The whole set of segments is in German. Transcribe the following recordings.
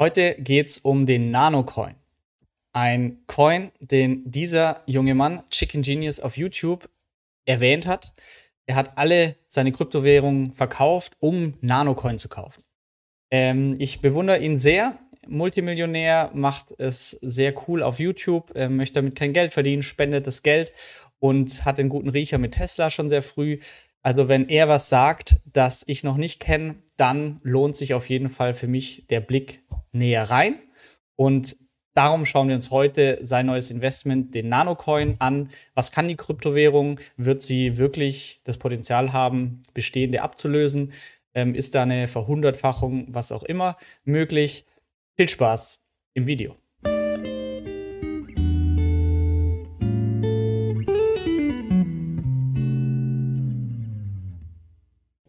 Heute geht es um den Nanocoin. Ein Coin, den dieser junge Mann, Chicken Genius auf YouTube, erwähnt hat. Er hat alle seine Kryptowährungen verkauft, um Nanocoin zu kaufen. Ähm, ich bewundere ihn sehr. Multimillionär, macht es sehr cool auf YouTube, er möchte damit kein Geld verdienen, spendet das Geld und hat einen guten Riecher mit Tesla schon sehr früh. Also wenn er was sagt, das ich noch nicht kenne, dann lohnt sich auf jeden Fall für mich der Blick näher rein. Und darum schauen wir uns heute sein neues Investment, den Nanocoin, an. Was kann die Kryptowährung? Wird sie wirklich das Potenzial haben, bestehende abzulösen? Ähm, ist da eine Verhundertfachung, was auch immer, möglich? Viel Spaß im Video.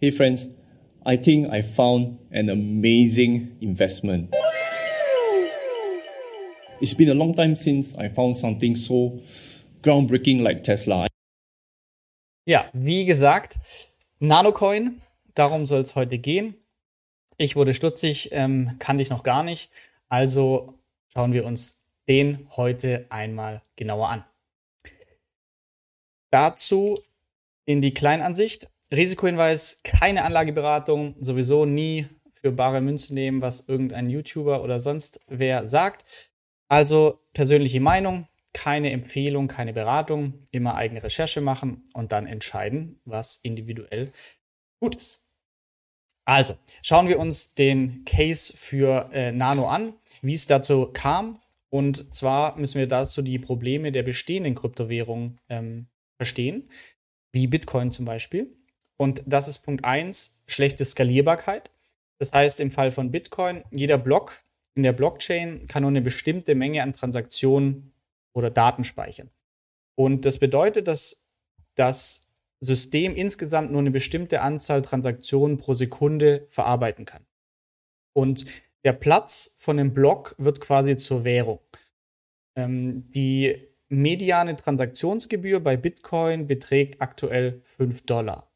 Hey friends, I think I found an amazing investment. It's been a long time since I found something so groundbreaking like Tesla. Ja, wie gesagt, Nanocoin, darum soll es heute gehen. Ich wurde stutzig, ähm, kannte ich noch gar nicht. Also schauen wir uns den heute einmal genauer an. Dazu in die Kleinansicht. Risikohinweis, keine Anlageberatung, sowieso nie für bare Münze nehmen, was irgendein YouTuber oder sonst wer sagt. Also persönliche Meinung, keine Empfehlung, keine Beratung, immer eigene Recherche machen und dann entscheiden, was individuell gut ist. Also, schauen wir uns den Case für äh, Nano an, wie es dazu kam. Und zwar müssen wir dazu die Probleme der bestehenden Kryptowährungen ähm, verstehen, wie Bitcoin zum Beispiel. Und das ist Punkt 1, schlechte Skalierbarkeit. Das heißt, im Fall von Bitcoin, jeder Block in der Blockchain kann nur eine bestimmte Menge an Transaktionen oder Daten speichern. Und das bedeutet, dass das System insgesamt nur eine bestimmte Anzahl Transaktionen pro Sekunde verarbeiten kann. Und der Platz von dem Block wird quasi zur Währung. Ähm, die mediane Transaktionsgebühr bei Bitcoin beträgt aktuell 5 Dollar.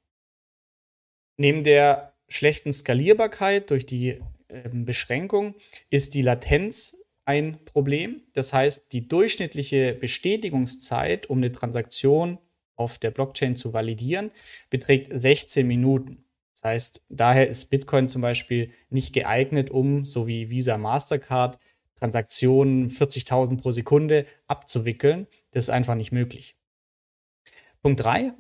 Neben der schlechten Skalierbarkeit durch die äh, Beschränkung ist die Latenz ein Problem. Das heißt, die durchschnittliche Bestätigungszeit, um eine Transaktion auf der Blockchain zu validieren, beträgt 16 Minuten. Das heißt, daher ist Bitcoin zum Beispiel nicht geeignet, um, so wie Visa Mastercard, Transaktionen 40.000 pro Sekunde abzuwickeln. Das ist einfach nicht möglich. Punkt 3,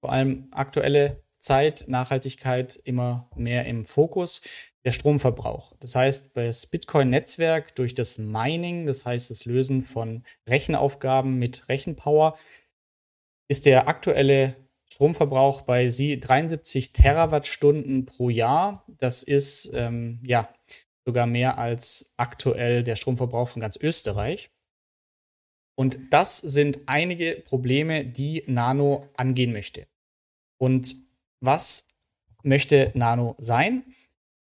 vor allem aktuelle Zeit, Nachhaltigkeit immer mehr im Fokus. Der Stromverbrauch. Das heißt, das Bitcoin-Netzwerk durch das Mining, das heißt das Lösen von Rechenaufgaben mit Rechenpower, ist der aktuelle Stromverbrauch bei 73 Terawattstunden pro Jahr. Das ist ähm, ja sogar mehr als aktuell der Stromverbrauch von ganz Österreich. Und das sind einige Probleme, die Nano angehen möchte. Und was möchte Nano sein?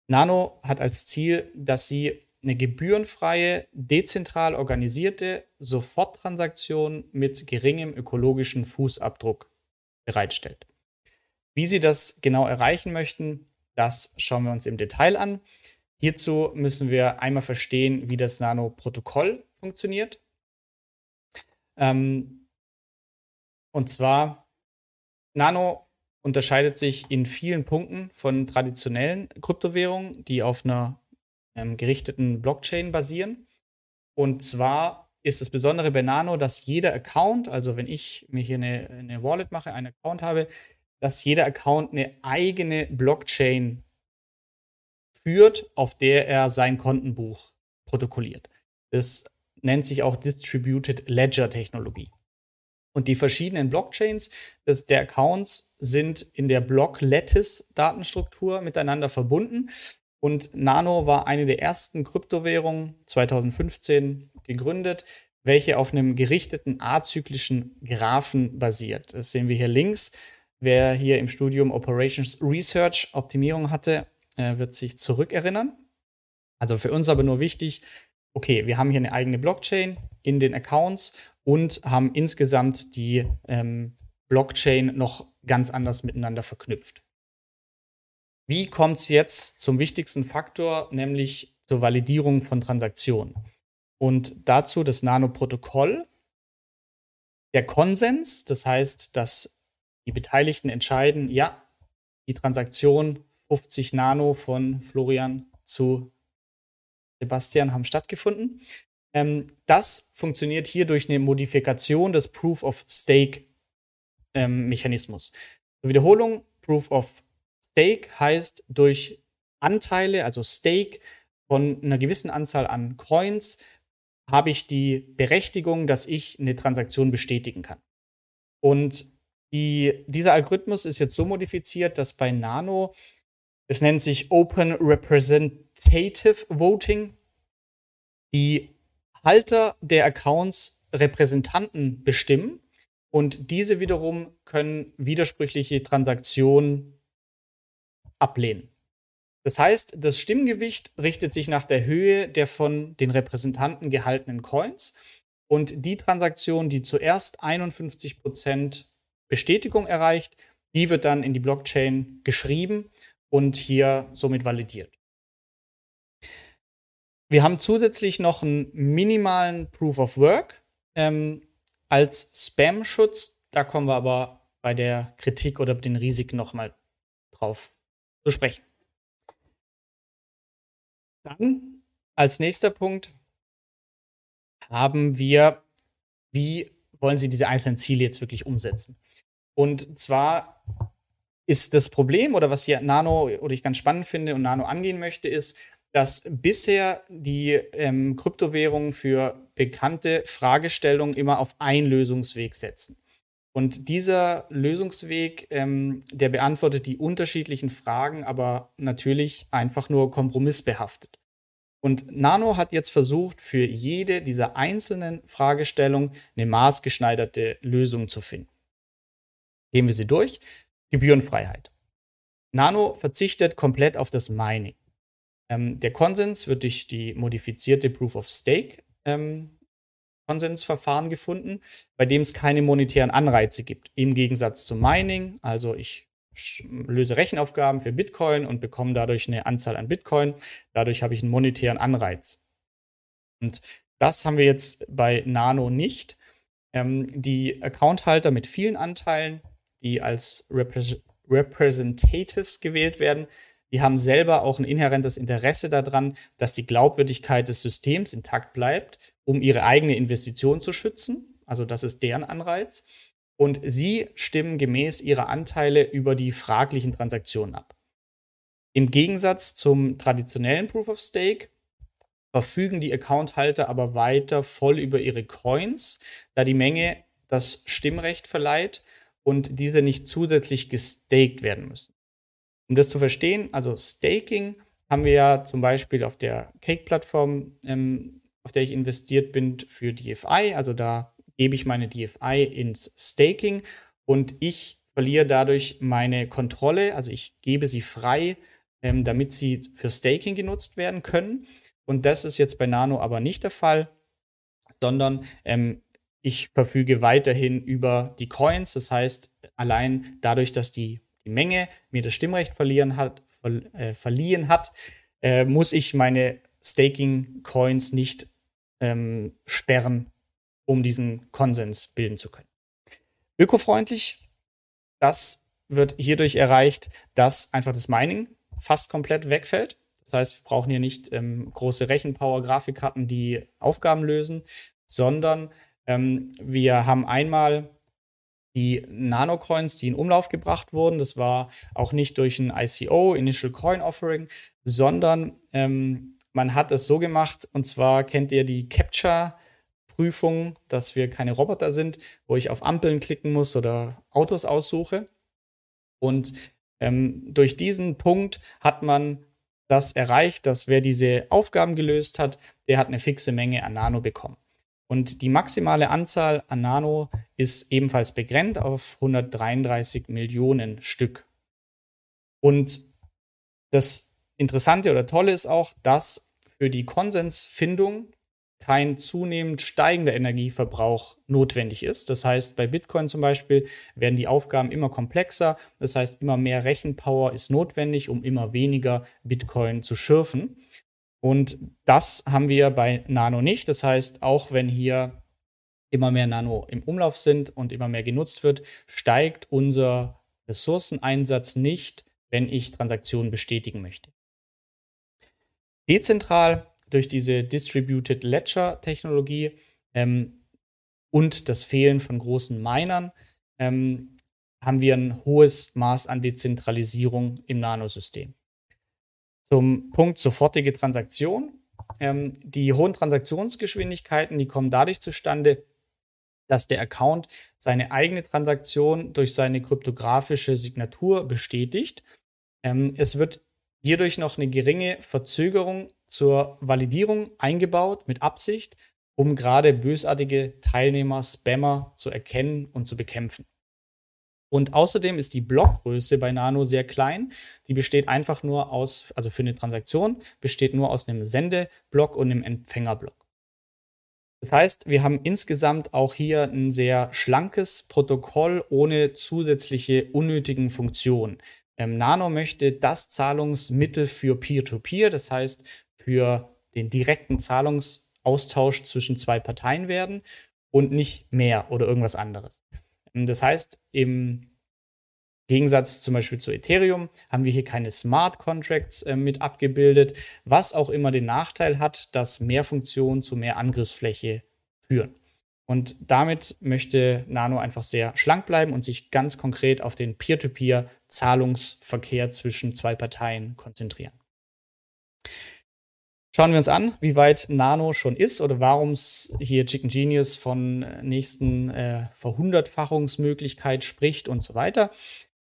Nano hat als Ziel, dass sie eine gebührenfreie, dezentral organisierte Soforttransaktion mit geringem ökologischen Fußabdruck bereitstellt. Wie sie das genau erreichen möchten, das schauen wir uns im Detail an. Hierzu müssen wir einmal verstehen, wie das Nano-Protokoll funktioniert. Ähm, und zwar, Nano unterscheidet sich in vielen Punkten von traditionellen Kryptowährungen, die auf einer ähm, gerichteten Blockchain basieren. Und zwar ist das Besondere bei Nano, dass jeder Account, also wenn ich mir hier eine, eine Wallet mache, einen Account habe, dass jeder Account eine eigene Blockchain führt, auf der er sein Kontenbuch protokolliert. Das nennt sich auch Distributed Ledger Technologie. Und die verschiedenen Blockchains des, der Accounts sind in der Block-Lattice-Datenstruktur miteinander verbunden. Und Nano war eine der ersten Kryptowährungen 2015 gegründet, welche auf einem gerichteten azyklischen Graphen basiert. Das sehen wir hier links. Wer hier im Studium Operations Research Optimierung hatte, äh, wird sich zurückerinnern. Also für uns aber nur wichtig, okay, wir haben hier eine eigene Blockchain in den Accounts und haben insgesamt die ähm, Blockchain noch ganz anders miteinander verknüpft. Wie kommt es jetzt zum wichtigsten Faktor, nämlich zur Validierung von Transaktionen. Und dazu das Nano-Protokoll, der Konsens, das heißt, dass die Beteiligten entscheiden, ja, die Transaktion 50 Nano von Florian zu Sebastian haben stattgefunden. Ähm, das funktioniert hier durch eine Modifikation des Proof of Stake ähm, Mechanismus. Zur Wiederholung, Proof of Stake heißt durch Anteile, also Stake von einer gewissen Anzahl an Coins, habe ich die Berechtigung, dass ich eine Transaktion bestätigen kann. Und die, dieser Algorithmus ist jetzt so modifiziert, dass bei Nano, es nennt sich Open Representative Voting, die Halter der Accounts Repräsentanten bestimmen und diese wiederum können widersprüchliche Transaktionen ablehnen. Das heißt, das Stimmgewicht richtet sich nach der Höhe der von den Repräsentanten gehaltenen Coins und die Transaktion, die zuerst 51% Bestätigung erreicht, die wird dann in die Blockchain geschrieben und hier somit validiert. Wir haben zusätzlich noch einen minimalen Proof of Work ähm, als Spam-Schutz. Da kommen wir aber bei der Kritik oder den Risiken nochmal drauf zu sprechen. Dann als nächster Punkt haben wir, wie wollen Sie diese einzelnen Ziele jetzt wirklich umsetzen? Und zwar ist das Problem oder was hier Nano oder ich ganz spannend finde und Nano angehen möchte, ist, dass bisher die ähm, Kryptowährungen für bekannte Fragestellungen immer auf einen Lösungsweg setzen. Und dieser Lösungsweg, ähm, der beantwortet die unterschiedlichen Fragen, aber natürlich einfach nur kompromissbehaftet. Und Nano hat jetzt versucht, für jede dieser einzelnen Fragestellungen eine maßgeschneiderte Lösung zu finden. Gehen wir sie durch. Gebührenfreiheit. Nano verzichtet komplett auf das Mining. Ähm, der Konsens wird durch die modifizierte Proof of Stake ähm, Konsensverfahren gefunden, bei dem es keine monetären Anreize gibt. Im Gegensatz zum Mining, also ich löse Rechenaufgaben für Bitcoin und bekomme dadurch eine Anzahl an Bitcoin. Dadurch habe ich einen monetären Anreiz. Und das haben wir jetzt bei Nano nicht. Ähm, die Accounthalter mit vielen Anteilen, die als Repre Representatives gewählt werden, die haben selber auch ein inhärentes Interesse daran, dass die Glaubwürdigkeit des Systems intakt bleibt, um ihre eigene Investition zu schützen. Also das ist deren Anreiz. Und sie stimmen gemäß ihrer Anteile über die fraglichen Transaktionen ab. Im Gegensatz zum traditionellen Proof of Stake verfügen die Accounthalter aber weiter voll über ihre Coins, da die Menge das Stimmrecht verleiht und diese nicht zusätzlich gestaked werden müssen. Um das zu verstehen, also Staking haben wir ja zum Beispiel auf der Cake-Plattform, ähm, auf der ich investiert bin, für DFI. Also da gebe ich meine DFI ins Staking und ich verliere dadurch meine Kontrolle. Also ich gebe sie frei, ähm, damit sie für Staking genutzt werden können. Und das ist jetzt bei Nano aber nicht der Fall, sondern ähm, ich verfüge weiterhin über die Coins. Das heißt, allein dadurch, dass die die Menge mir das Stimmrecht verlieren hat, ver, äh, verliehen hat, äh, muss ich meine Staking-Coins nicht ähm, sperren, um diesen Konsens bilden zu können. Ökofreundlich, das wird hierdurch erreicht, dass einfach das Mining fast komplett wegfällt. Das heißt, wir brauchen hier nicht ähm, große Rechenpower, Grafikkarten, die Aufgaben lösen, sondern ähm, wir haben einmal die Nanocoins, die in Umlauf gebracht wurden. Das war auch nicht durch ein ICO, Initial Coin Offering, sondern ähm, man hat es so gemacht, und zwar kennt ihr die Capture-Prüfung, dass wir keine Roboter sind, wo ich auf Ampeln klicken muss oder Autos aussuche. Und ähm, durch diesen Punkt hat man das erreicht, dass wer diese Aufgaben gelöst hat, der hat eine fixe Menge an Nano bekommen. Und die maximale Anzahl an Nano ist ebenfalls begrenzt auf 133 Millionen Stück. Und das Interessante oder Tolle ist auch, dass für die Konsensfindung kein zunehmend steigender Energieverbrauch notwendig ist. Das heißt, bei Bitcoin zum Beispiel werden die Aufgaben immer komplexer. Das heißt, immer mehr Rechenpower ist notwendig, um immer weniger Bitcoin zu schürfen. Und das haben wir bei Nano nicht. Das heißt, auch wenn hier immer mehr Nano im Umlauf sind und immer mehr genutzt wird, steigt unser Ressourceneinsatz nicht, wenn ich Transaktionen bestätigen möchte. Dezentral durch diese Distributed Ledger Technologie ähm, und das Fehlen von großen Minern ähm, haben wir ein hohes Maß an Dezentralisierung im Nanosystem. Zum Punkt sofortige Transaktion. Ähm, die hohen Transaktionsgeschwindigkeiten, die kommen dadurch zustande, dass der Account seine eigene Transaktion durch seine kryptografische Signatur bestätigt. Ähm, es wird hierdurch noch eine geringe Verzögerung zur Validierung eingebaut mit Absicht, um gerade bösartige Teilnehmer, Spammer zu erkennen und zu bekämpfen. Und außerdem ist die Blockgröße bei Nano sehr klein. Die besteht einfach nur aus, also für eine Transaktion, besteht nur aus einem Sendeblock und einem Empfängerblock. Das heißt, wir haben insgesamt auch hier ein sehr schlankes Protokoll ohne zusätzliche unnötigen Funktionen. Ähm, Nano möchte das Zahlungsmittel für Peer-to-Peer, -Peer, das heißt für den direkten Zahlungsaustausch zwischen zwei Parteien werden und nicht mehr oder irgendwas anderes. Ähm, das heißt, im Gegensatz zum Beispiel zu Ethereum haben wir hier keine Smart Contracts äh, mit abgebildet, was auch immer den Nachteil hat, dass mehr Funktionen zu mehr Angriffsfläche führen. Und damit möchte Nano einfach sehr schlank bleiben und sich ganz konkret auf den Peer-to-Peer-Zahlungsverkehr zwischen zwei Parteien konzentrieren. Schauen wir uns an, wie weit Nano schon ist oder warum es hier Chicken Genius von nächsten äh, Verhundertfachungsmöglichkeit spricht und so weiter.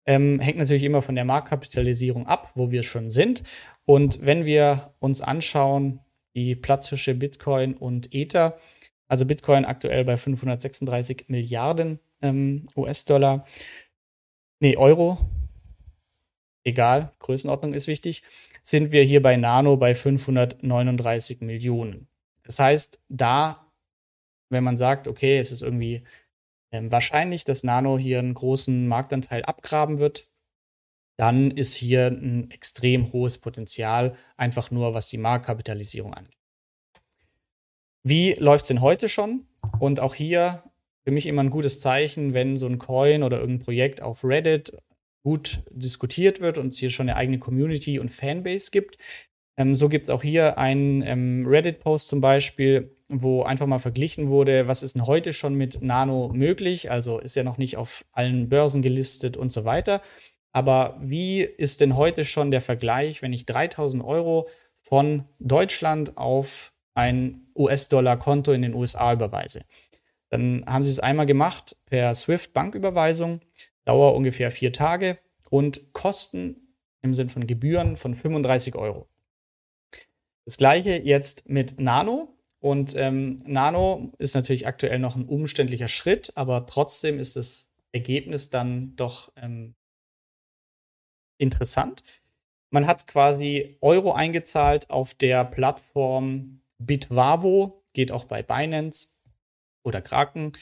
Ähm, hängt natürlich immer von der Marktkapitalisierung ab, wo wir schon sind. Und wenn wir uns anschauen, die Platzfische Bitcoin und Ether, also Bitcoin aktuell bei 536 Milliarden ähm, US-Dollar, nee, Euro, egal, Größenordnung ist wichtig, sind wir hier bei Nano bei 539 Millionen. Das heißt, da, wenn man sagt, okay, es ist irgendwie ähm, wahrscheinlich, dass Nano hier einen großen Marktanteil abgraben wird, dann ist hier ein extrem hohes Potenzial, einfach nur was die Marktkapitalisierung angeht. Wie läuft es denn heute schon? Und auch hier für mich immer ein gutes Zeichen, wenn so ein Coin oder irgendein Projekt auf Reddit gut diskutiert wird und es hier schon eine eigene Community und Fanbase gibt. Ähm, so gibt es auch hier einen ähm, Reddit-Post zum Beispiel, wo einfach mal verglichen wurde, was ist denn heute schon mit Nano möglich? Also ist ja noch nicht auf allen Börsen gelistet und so weiter. Aber wie ist denn heute schon der Vergleich, wenn ich 3000 Euro von Deutschland auf ein US-Dollar-Konto in den USA überweise? Dann haben sie es einmal gemacht per SWIFT-Banküberweisung, Dauer ungefähr vier Tage und Kosten im Sinn von Gebühren von 35 Euro. Das gleiche jetzt mit Nano. Und ähm, Nano ist natürlich aktuell noch ein umständlicher Schritt, aber trotzdem ist das Ergebnis dann doch ähm, interessant. Man hat quasi Euro eingezahlt auf der Plattform Bitvavo, geht auch bei Binance oder Kraken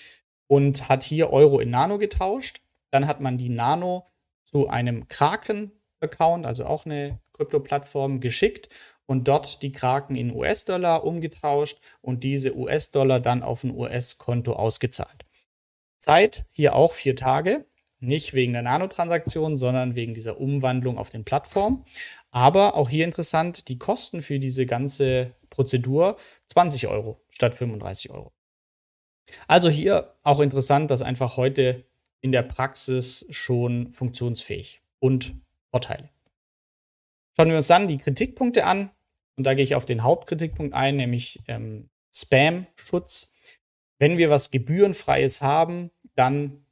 und hat hier Euro in Nano getauscht. Dann hat man die Nano zu einem Kraken-Account, also auch eine Krypto-Plattform, geschickt und dort die Kraken in US-Dollar umgetauscht und diese US-Dollar dann auf ein US-Konto ausgezahlt. Zeit hier auch vier Tage, nicht wegen der Nanotransaktion, sondern wegen dieser Umwandlung auf den Plattformen. Aber auch hier interessant, die Kosten für diese ganze Prozedur 20 Euro statt 35 Euro. Also hier auch interessant, dass einfach heute in der Praxis schon funktionsfähig und Vorteile. Schauen wir uns dann die Kritikpunkte an. Und da gehe ich auf den Hauptkritikpunkt ein, nämlich ähm, Spam-Schutz. Wenn wir was Gebührenfreies haben, dann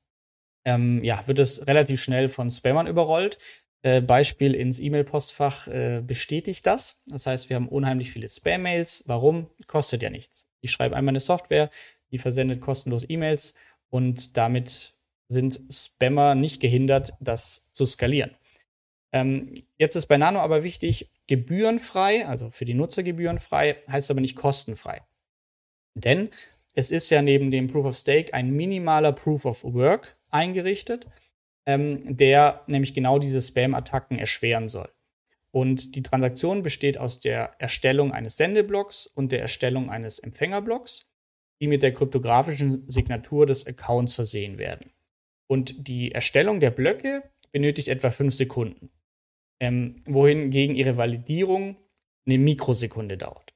ähm, ja, wird es relativ schnell von Spammern überrollt. Äh, Beispiel ins E-Mail-Postfach äh, bestätigt das. Das heißt, wir haben unheimlich viele Spam-Mails. Warum? Kostet ja nichts. Ich schreibe einmal eine Software, die versendet kostenlos E-Mails und damit sind Spammer nicht gehindert, das zu skalieren. Ähm, jetzt ist bei Nano aber wichtig, gebührenfrei, also für die Nutzer gebührenfrei, heißt aber nicht kostenfrei. Denn es ist ja neben dem Proof of Stake ein minimaler Proof of Work eingerichtet, ähm, der nämlich genau diese Spam-Attacken erschweren soll. Und die Transaktion besteht aus der Erstellung eines Sendeblocks und der Erstellung eines Empfängerblocks, die mit der kryptografischen Signatur des Accounts versehen werden. Und die Erstellung der Blöcke benötigt etwa fünf Sekunden, ähm, wohingegen ihre Validierung eine Mikrosekunde dauert.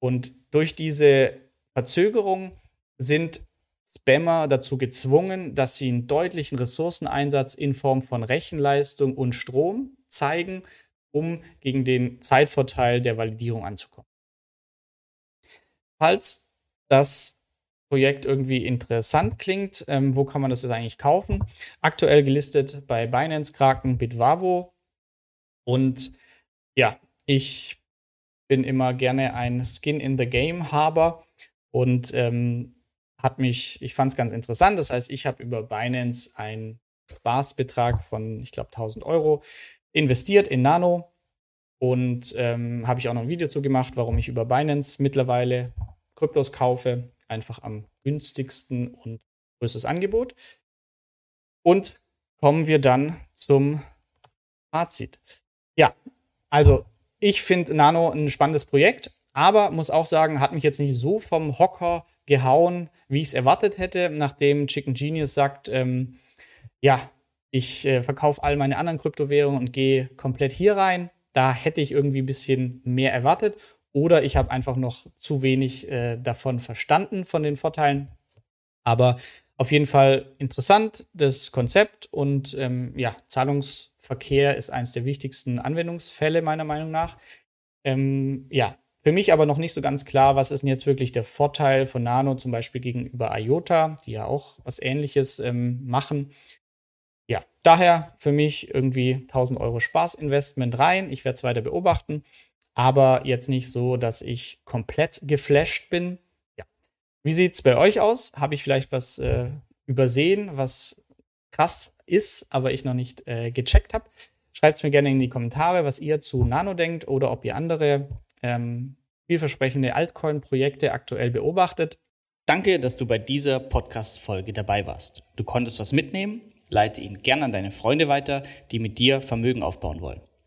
Und durch diese Verzögerung sind Spammer dazu gezwungen, dass sie einen deutlichen Ressourceneinsatz in Form von Rechenleistung und Strom zeigen, um gegen den Zeitvorteil der Validierung anzukommen. Falls das Projekt irgendwie interessant klingt, ähm, wo kann man das jetzt eigentlich kaufen? Aktuell gelistet bei Binance, Kraken, Bitwavo. Und ja, ich bin immer gerne ein Skin in the Game Haber und ähm, hat mich, ich fand es ganz interessant. Das heißt, ich habe über Binance einen Spaßbetrag von, ich glaube, 1000 Euro investiert in Nano und ähm, habe ich auch noch ein Video zu gemacht, warum ich über Binance mittlerweile Kryptos kaufe. Einfach am günstigsten und größtes Angebot. Und kommen wir dann zum Fazit. Ja, also ich finde Nano ein spannendes Projekt, aber muss auch sagen, hat mich jetzt nicht so vom Hocker gehauen, wie ich es erwartet hätte, nachdem Chicken Genius sagt, ähm, ja, ich äh, verkaufe all meine anderen Kryptowährungen und gehe komplett hier rein. Da hätte ich irgendwie ein bisschen mehr erwartet. Oder ich habe einfach noch zu wenig äh, davon verstanden, von den Vorteilen. Aber auf jeden Fall interessant, das Konzept und ähm, ja, Zahlungsverkehr ist eines der wichtigsten Anwendungsfälle meiner Meinung nach. Ähm, ja, für mich aber noch nicht so ganz klar, was ist denn jetzt wirklich der Vorteil von Nano zum Beispiel gegenüber IOTA, die ja auch was Ähnliches ähm, machen. Ja, daher für mich irgendwie 1000 Euro Spaßinvestment rein. Ich werde es weiter beobachten, aber jetzt nicht so, dass ich komplett geflasht bin. Ja. Wie sieht es bei euch aus? Habe ich vielleicht was äh, übersehen, was krass ist, aber ich noch nicht äh, gecheckt habe? Schreibt es mir gerne in die Kommentare, was ihr zu Nano denkt oder ob ihr andere ähm, vielversprechende Altcoin-Projekte aktuell beobachtet. Danke, dass du bei dieser Podcast-Folge dabei warst. Du konntest was mitnehmen, leite ihn gern an deine Freunde weiter, die mit dir Vermögen aufbauen wollen.